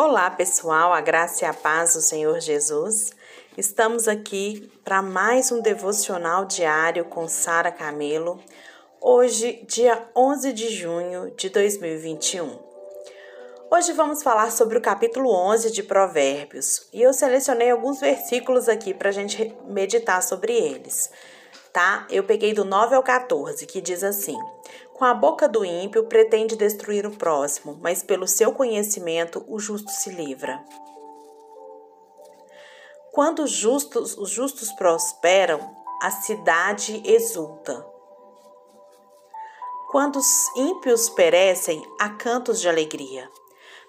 Olá, pessoal, a graça e a paz do Senhor Jesus. Estamos aqui para mais um devocional diário com Sara Camelo. Hoje, dia 11 de junho de 2021. Hoje vamos falar sobre o capítulo 11 de Provérbios e eu selecionei alguns versículos aqui para a gente meditar sobre eles, tá? Eu peguei do 9 ao 14, que diz assim: com a boca do ímpio pretende destruir o próximo, mas pelo seu conhecimento o justo se livra. Quando os justos, os justos prosperam, a cidade exulta. Quando os ímpios perecem, há cantos de alegria.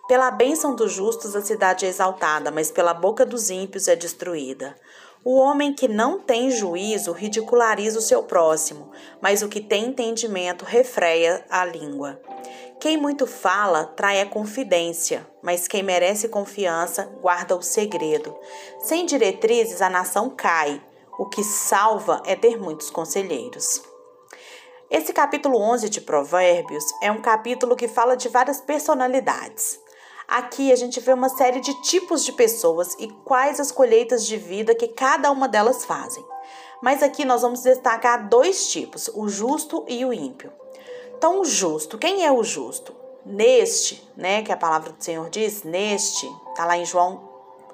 Pela bênção dos justos a cidade é exaltada, mas pela boca dos ímpios é destruída. O homem que não tem juízo ridiculariza o seu próximo, mas o que tem entendimento refreia a língua. Quem muito fala trai a confidência, mas quem merece confiança guarda o segredo. Sem diretrizes a nação cai. O que salva é ter muitos conselheiros. Esse capítulo 11 de Provérbios é um capítulo que fala de várias personalidades. Aqui a gente vê uma série de tipos de pessoas e quais as colheitas de vida que cada uma delas fazem. Mas aqui nós vamos destacar dois tipos, o justo e o ímpio. Então, o justo, quem é o justo? Neste, né, que a palavra do Senhor diz, neste, tá lá em João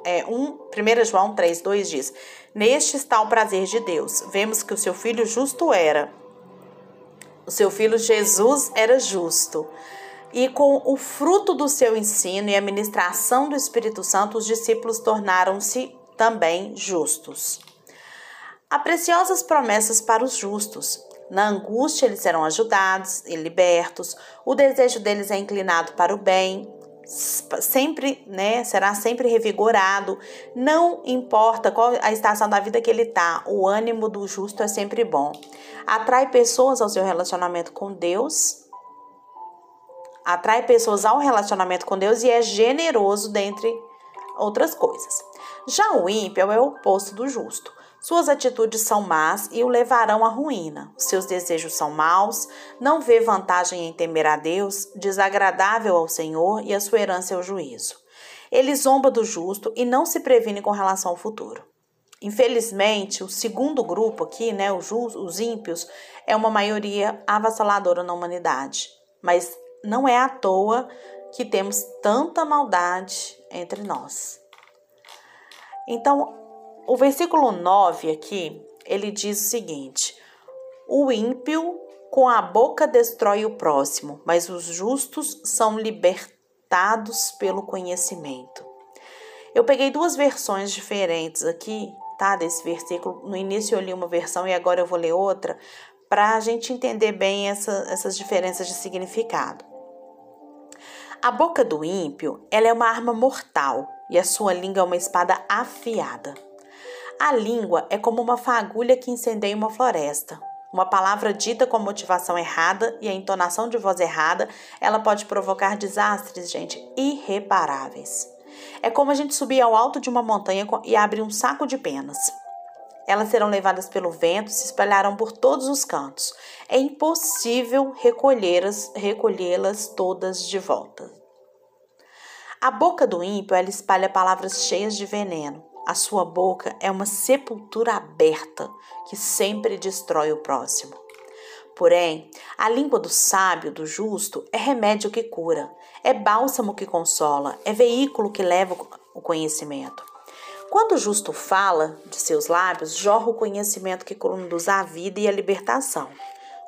é, 1, 1 João 3, 2 diz: Neste está o prazer de Deus. Vemos que o seu filho justo era. O seu filho Jesus era justo e com o fruto do seu ensino e a ministração do Espírito Santo, os discípulos tornaram-se também justos. Há preciosas promessas para os justos. Na angústia eles serão ajudados e libertos. O desejo deles é inclinado para o bem, sempre, né, será sempre revigorado. Não importa qual a estação da vida que ele está, o ânimo do justo é sempre bom. Atrai pessoas ao seu relacionamento com Deus atrai pessoas ao relacionamento com Deus e é generoso dentre outras coisas. Já o ímpio é o oposto do justo. Suas atitudes são más e o levarão à ruína. Seus desejos são maus, não vê vantagem em temer a Deus, desagradável ao Senhor e a sua herança é o juízo. Ele zomba do justo e não se previne com relação ao futuro. Infelizmente, o segundo grupo aqui, né, os, os ímpios, é uma maioria avassaladora na humanidade. Mas não é à toa que temos tanta maldade entre nós. Então, o versículo 9 aqui, ele diz o seguinte: O ímpio com a boca destrói o próximo, mas os justos são libertados pelo conhecimento. Eu peguei duas versões diferentes aqui, tá? Desse versículo. No início eu li uma versão e agora eu vou ler outra, para a gente entender bem essa, essas diferenças de significado. A boca do ímpio, ela é uma arma mortal e a sua língua é uma espada afiada. A língua é como uma fagulha que incendeia uma floresta. Uma palavra dita com motivação errada e a entonação de voz errada, ela pode provocar desastres, gente, irreparáveis. É como a gente subir ao alto de uma montanha e abrir um saco de penas. Elas serão levadas pelo vento se espalharão por todos os cantos. É impossível recolhê-las recolhê todas de volta. A boca do ímpio ela espalha palavras cheias de veneno. A sua boca é uma sepultura aberta que sempre destrói o próximo. Porém, a língua do sábio, do justo, é remédio que cura, é bálsamo que consola, é veículo que leva o conhecimento. Quando o justo fala de seus lábios, jorra o conhecimento que conduz à vida e à libertação.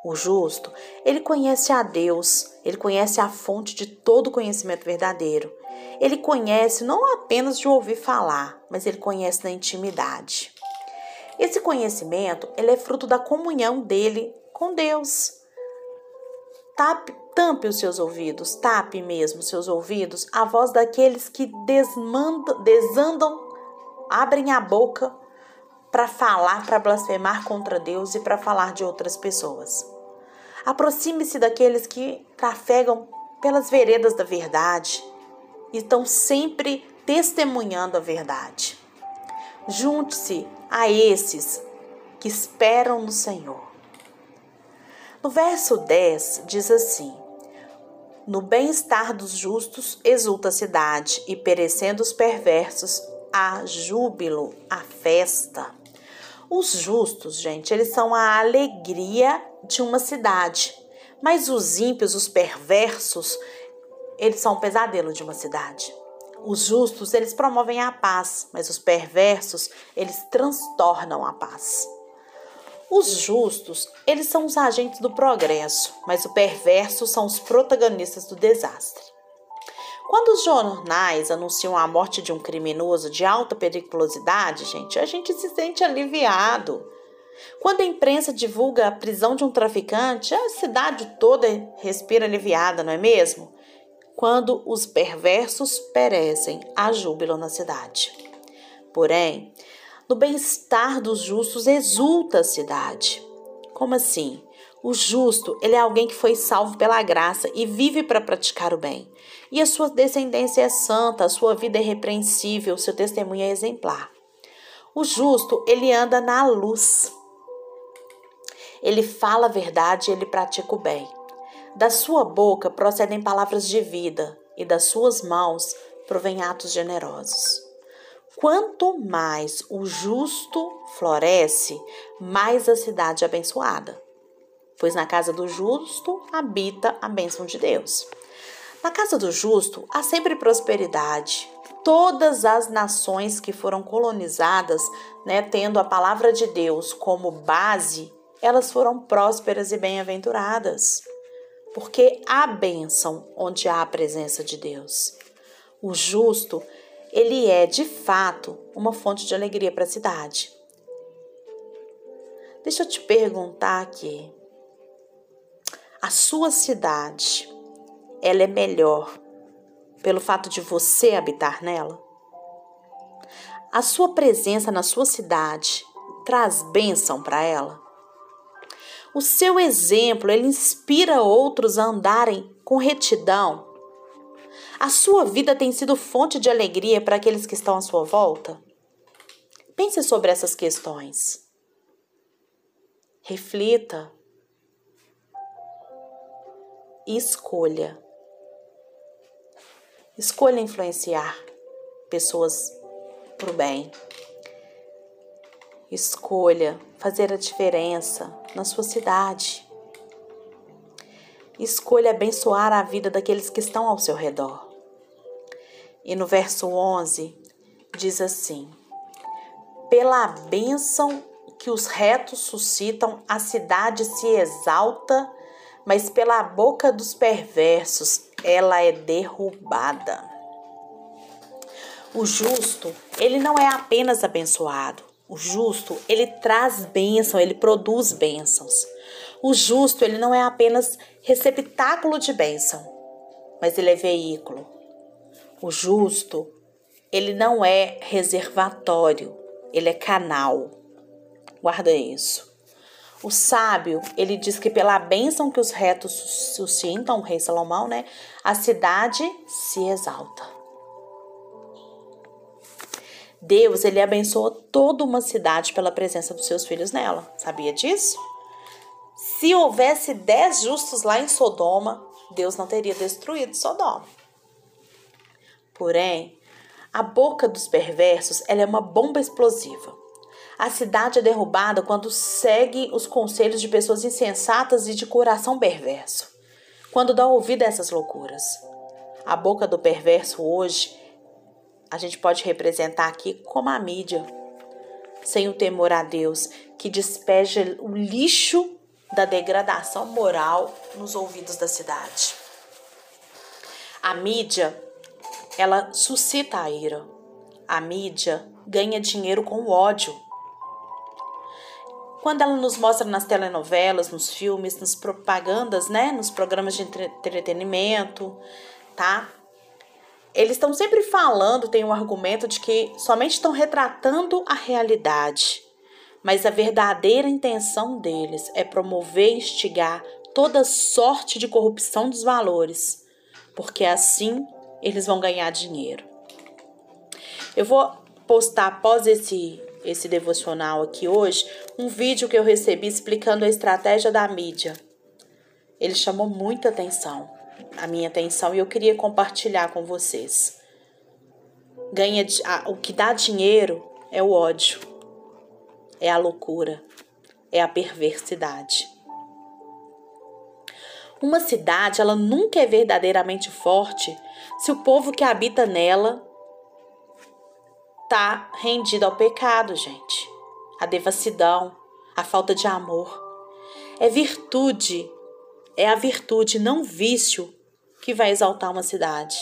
O justo, ele conhece a Deus, ele conhece a fonte de todo conhecimento verdadeiro. Ele conhece não apenas de ouvir falar, mas ele conhece na intimidade. Esse conhecimento, ele é fruto da comunhão dele com Deus. Tape, tampe os seus ouvidos, tape mesmo os seus ouvidos a voz daqueles que desmandam, desandam abrem a boca para falar, para blasfemar contra Deus e para falar de outras pessoas. Aproxime-se daqueles que trafegam pelas veredas da verdade e estão sempre testemunhando a verdade. Junte-se a esses que esperam no Senhor. No verso 10 diz assim: No bem-estar dos justos exulta a cidade, e perecendo os perversos, há júbilo, a festa. Os justos, gente, eles são a alegria de uma cidade. Mas os ímpios, os perversos, eles são o pesadelo de uma cidade. Os justos, eles promovem a paz, mas os perversos, eles transtornam a paz. Os justos, eles são os agentes do progresso, mas os perversos são os protagonistas do desastre. Quando os jornais anunciam a morte de um criminoso de alta periculosidade, gente, a gente se sente aliviado. Quando a imprensa divulga a prisão de um traficante, a cidade toda respira aliviada, não é mesmo? Quando os perversos perecem, há júbilo na cidade. Porém, no bem-estar dos justos exulta a cidade. Como assim? O justo, ele é alguém que foi salvo pela graça e vive para praticar o bem. E a sua descendência é santa, a sua vida é repreensível, seu testemunho é exemplar. O justo, ele anda na luz. Ele fala a verdade e ele pratica o bem. Da sua boca procedem palavras de vida, e das suas mãos provém atos generosos. Quanto mais o justo floresce, mais a cidade é abençoada, pois na casa do justo habita a bênção de Deus. Na casa do justo há sempre prosperidade. Todas as nações que foram colonizadas, né, tendo a palavra de Deus como base, elas foram prósperas e bem-aventuradas, porque há bênção onde há a presença de Deus. O justo ele é de fato uma fonte de alegria para a cidade. Deixa eu te perguntar aqui. A sua cidade, ela é melhor pelo fato de você habitar nela? A sua presença na sua cidade traz bênção para ela? O seu exemplo, ele inspira outros a andarem com retidão a sua vida tem sido fonte de alegria para aqueles que estão à sua volta? Pense sobre essas questões. Reflita. Escolha. Escolha influenciar pessoas para o bem. Escolha fazer a diferença na sua cidade. Escolha abençoar a vida daqueles que estão ao seu redor. E no verso 11 diz assim: Pela bênção que os retos suscitam, a cidade se exalta, mas pela boca dos perversos ela é derrubada. O justo, ele não é apenas abençoado. O justo, ele traz bênção, ele produz bênçãos. O justo, ele não é apenas receptáculo de bênção, mas ele é veículo. O justo, ele não é reservatório, ele é canal. Guarda isso. O sábio, ele diz que pela bênção que os retos suscitam, o rei Salomão, né, a cidade se exalta. Deus, ele abençoa toda uma cidade pela presença dos seus filhos nela. Sabia disso? Se houvesse dez justos lá em Sodoma, Deus não teria destruído Sodoma. Porém, a boca dos perversos ela é uma bomba explosiva. A cidade é derrubada quando segue os conselhos de pessoas insensatas e de coração perverso. Quando dá ouvido a essas loucuras. A boca do perverso hoje, a gente pode representar aqui como a mídia, sem o temor a Deus, que despeja o lixo da degradação moral nos ouvidos da cidade. A mídia ela suscita a ira. A mídia ganha dinheiro com o ódio. Quando ela nos mostra nas telenovelas, nos filmes, nas propagandas, né, nos programas de entretenimento, tá? Eles estão sempre falando, tem um argumento de que somente estão retratando a realidade, mas a verdadeira intenção deles é promover e instigar toda sorte de corrupção dos valores, porque assim eles vão ganhar dinheiro. Eu vou postar após esse esse devocional aqui hoje um vídeo que eu recebi explicando a estratégia da mídia. Ele chamou muita atenção. a minha atenção e eu queria compartilhar com vocês. Ganha a, o que dá dinheiro é o ódio, é a loucura, é a perversidade. Uma cidade, ela nunca é verdadeiramente forte se o povo que habita nela tá rendido ao pecado, gente. A devassidão, a falta de amor. É virtude, é a virtude, não vício, que vai exaltar uma cidade.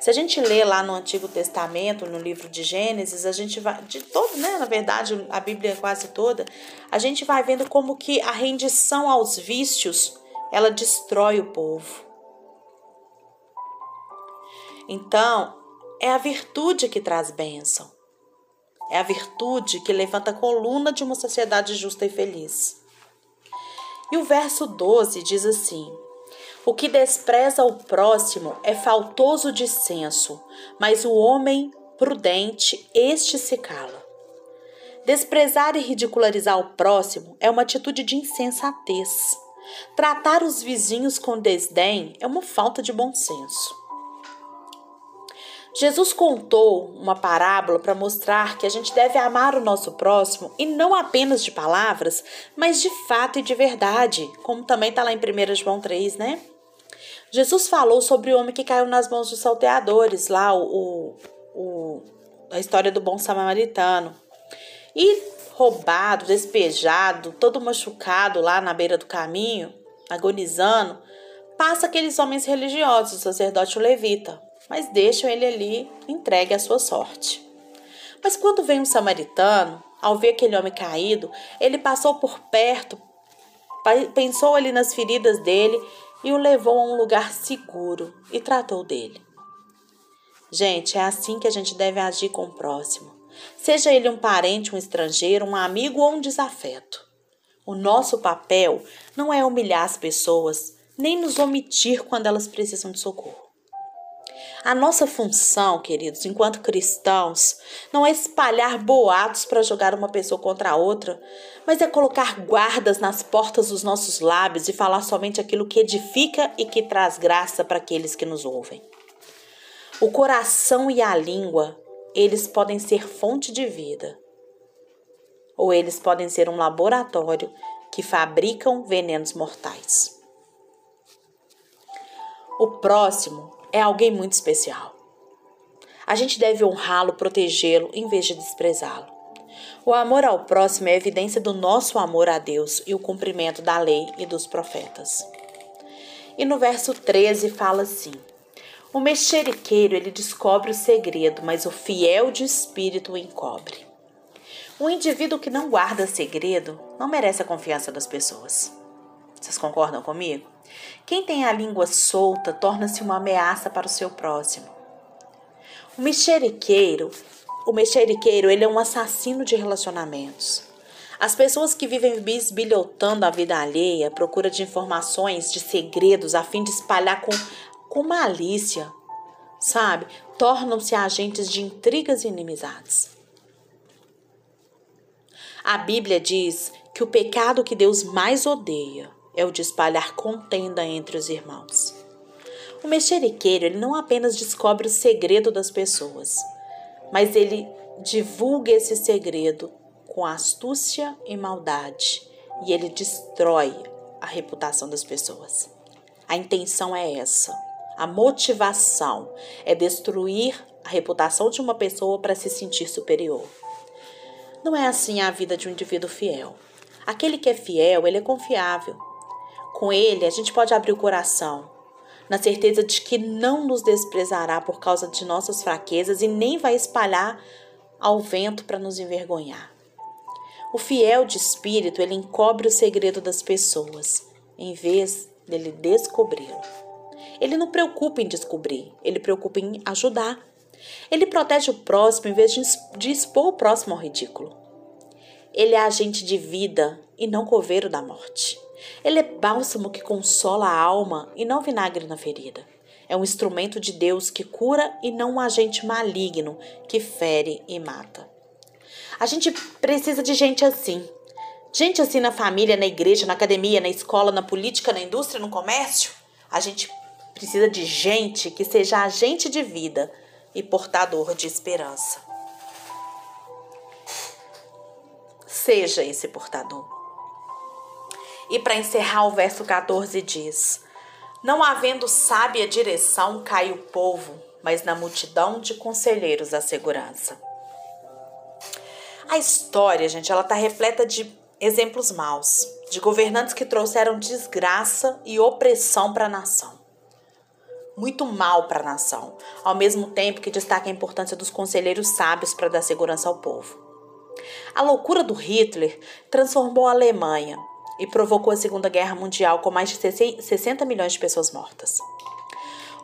Se a gente lê lá no Antigo Testamento, no livro de Gênesis, a gente vai de todo, né, na verdade, a Bíblia quase toda, a gente vai vendo como que a rendição aos vícios ela destrói o povo. Então, é a virtude que traz bênção. É a virtude que levanta a coluna de uma sociedade justa e feliz. E o verso 12 diz assim: O que despreza o próximo é faltoso de senso, mas o homem prudente, este se cala. Desprezar e ridicularizar o próximo é uma atitude de insensatez. Tratar os vizinhos com desdém é uma falta de bom senso. Jesus contou uma parábola para mostrar que a gente deve amar o nosso próximo e não apenas de palavras, mas de fato e de verdade, como também está lá em 1 João 3, né? Jesus falou sobre o homem que caiu nas mãos dos salteadores, lá o, o, a história do bom samaritano. E roubado, despejado, todo machucado lá na beira do caminho, agonizando, passa aqueles homens religiosos, o sacerdote o levita, mas deixam ele ali entregue à sua sorte. Mas quando vem um samaritano, ao ver aquele homem caído, ele passou por perto, pensou ali nas feridas dele e o levou a um lugar seguro e tratou dele. Gente, é assim que a gente deve agir com o próximo seja ele um parente, um estrangeiro, um amigo ou um desafeto. O nosso papel não é humilhar as pessoas, nem nos omitir quando elas precisam de socorro. A nossa função, queridos, enquanto cristãos, não é espalhar boatos para jogar uma pessoa contra a outra, mas é colocar guardas nas portas dos nossos lábios e falar somente aquilo que edifica e que traz graça para aqueles que nos ouvem. O coração e a língua eles podem ser fonte de vida, ou eles podem ser um laboratório que fabricam venenos mortais. O próximo é alguém muito especial. A gente deve honrá-lo, protegê-lo, em vez de desprezá-lo. O amor ao próximo é evidência do nosso amor a Deus e o cumprimento da lei e dos profetas. E no verso 13 fala assim: o mexeriqueiro ele descobre o segredo, mas o fiel de espírito o encobre. Um indivíduo que não guarda segredo não merece a confiança das pessoas. Vocês concordam comigo? Quem tem a língua solta torna-se uma ameaça para o seu próximo. O mexeriqueiro, o mexeriqueiro, ele é um assassino de relacionamentos. As pessoas que vivem bisbilhotando a vida alheia, à procura de informações, de segredos, a fim de espalhar com com malícia, sabe? Tornam-se agentes de intrigas e inimizades. A Bíblia diz que o pecado que Deus mais odeia é o de espalhar contenda entre os irmãos. O mexeriqueiro ele não apenas descobre o segredo das pessoas, mas ele divulga esse segredo com astúcia e maldade e ele destrói a reputação das pessoas. A intenção é essa a motivação é destruir a reputação de uma pessoa para se sentir superior. Não é assim a vida de um indivíduo fiel. Aquele que é fiel, ele é confiável. Com ele, a gente pode abrir o coração, na certeza de que não nos desprezará por causa de nossas fraquezas e nem vai espalhar ao vento para nos envergonhar. O fiel de espírito, ele encobre o segredo das pessoas, em vez dele descobri-lo. Ele não preocupa em descobrir, ele preocupa em ajudar. Ele protege o próximo em vez de expor o próximo ao ridículo. Ele é agente de vida e não coveiro da morte. Ele é bálsamo que consola a alma e não vinagre na ferida. É um instrumento de Deus que cura e não um agente maligno que fere e mata. A gente precisa de gente assim. Gente assim na família, na igreja, na academia, na escola, na política, na indústria, no comércio. A gente Precisa de gente que seja agente de vida e portador de esperança. Seja esse portador. E para encerrar, o verso 14 diz: Não havendo sábia direção, cai o povo, mas na multidão de conselheiros a segurança. A história, gente, ela está repleta de exemplos maus, de governantes que trouxeram desgraça e opressão para a nação. Muito mal para a nação, ao mesmo tempo que destaca a importância dos conselheiros sábios para dar segurança ao povo. A loucura do Hitler transformou a Alemanha e provocou a Segunda Guerra Mundial com mais de 60 milhões de pessoas mortas.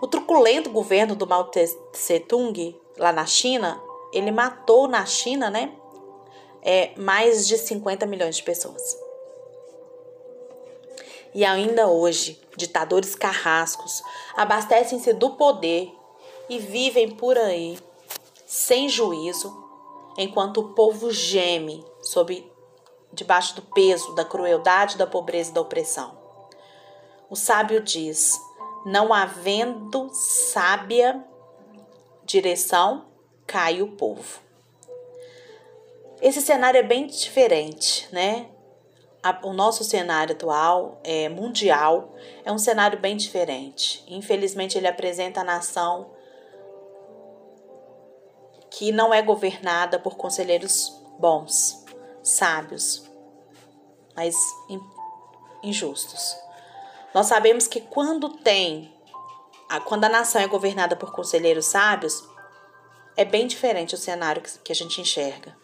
O truculento governo do Mao Tse-tung, lá na China, ele matou na China, né, é, mais de 50 milhões de pessoas. E ainda hoje, ditadores carrascos abastecem-se do poder e vivem por aí sem juízo, enquanto o povo geme sob debaixo do peso da crueldade, da pobreza e da opressão. O sábio diz: não havendo sábia direção, cai o povo. Esse cenário é bem diferente, né? o nosso cenário atual é mundial, é um cenário bem diferente. Infelizmente, ele apresenta a nação que não é governada por conselheiros bons, sábios, mas injustos. Nós sabemos que quando tem, quando a nação é governada por conselheiros sábios, é bem diferente o cenário que a gente enxerga.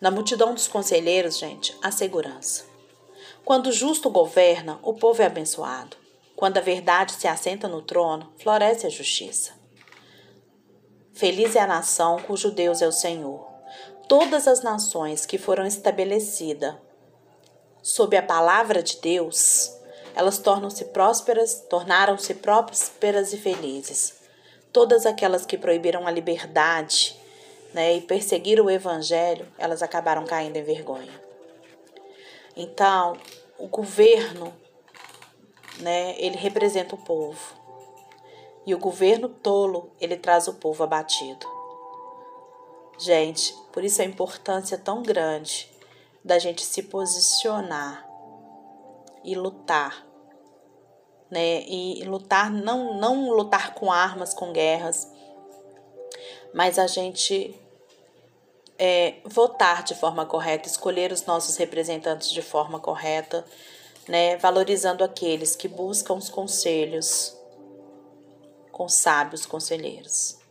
Na multidão dos conselheiros, gente, há segurança. Quando o justo governa, o povo é abençoado. Quando a verdade se assenta no trono, floresce a justiça. Feliz é a nação cujo Deus é o Senhor. Todas as nações que foram estabelecidas sob a palavra de Deus, elas tornam-se prósperas, tornaram-se prósperas e felizes. Todas aquelas que proibiram a liberdade né, e perseguiram o evangelho, elas acabaram caindo em vergonha. Então, o governo, né, ele representa o povo. E o governo tolo, ele traz o povo abatido. Gente, por isso a importância tão grande da gente se posicionar e lutar. Né? E lutar, não, não lutar com armas, com guerras, mas a gente é, votar de forma correta, escolher os nossos representantes de forma correta, né, valorizando aqueles que buscam os conselhos com sábios conselheiros.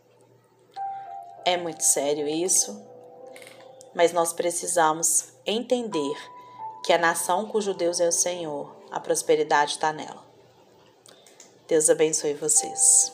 É muito sério isso, mas nós precisamos entender que a nação cujo Deus é o Senhor, a prosperidade está nela. Deus abençoe vocês.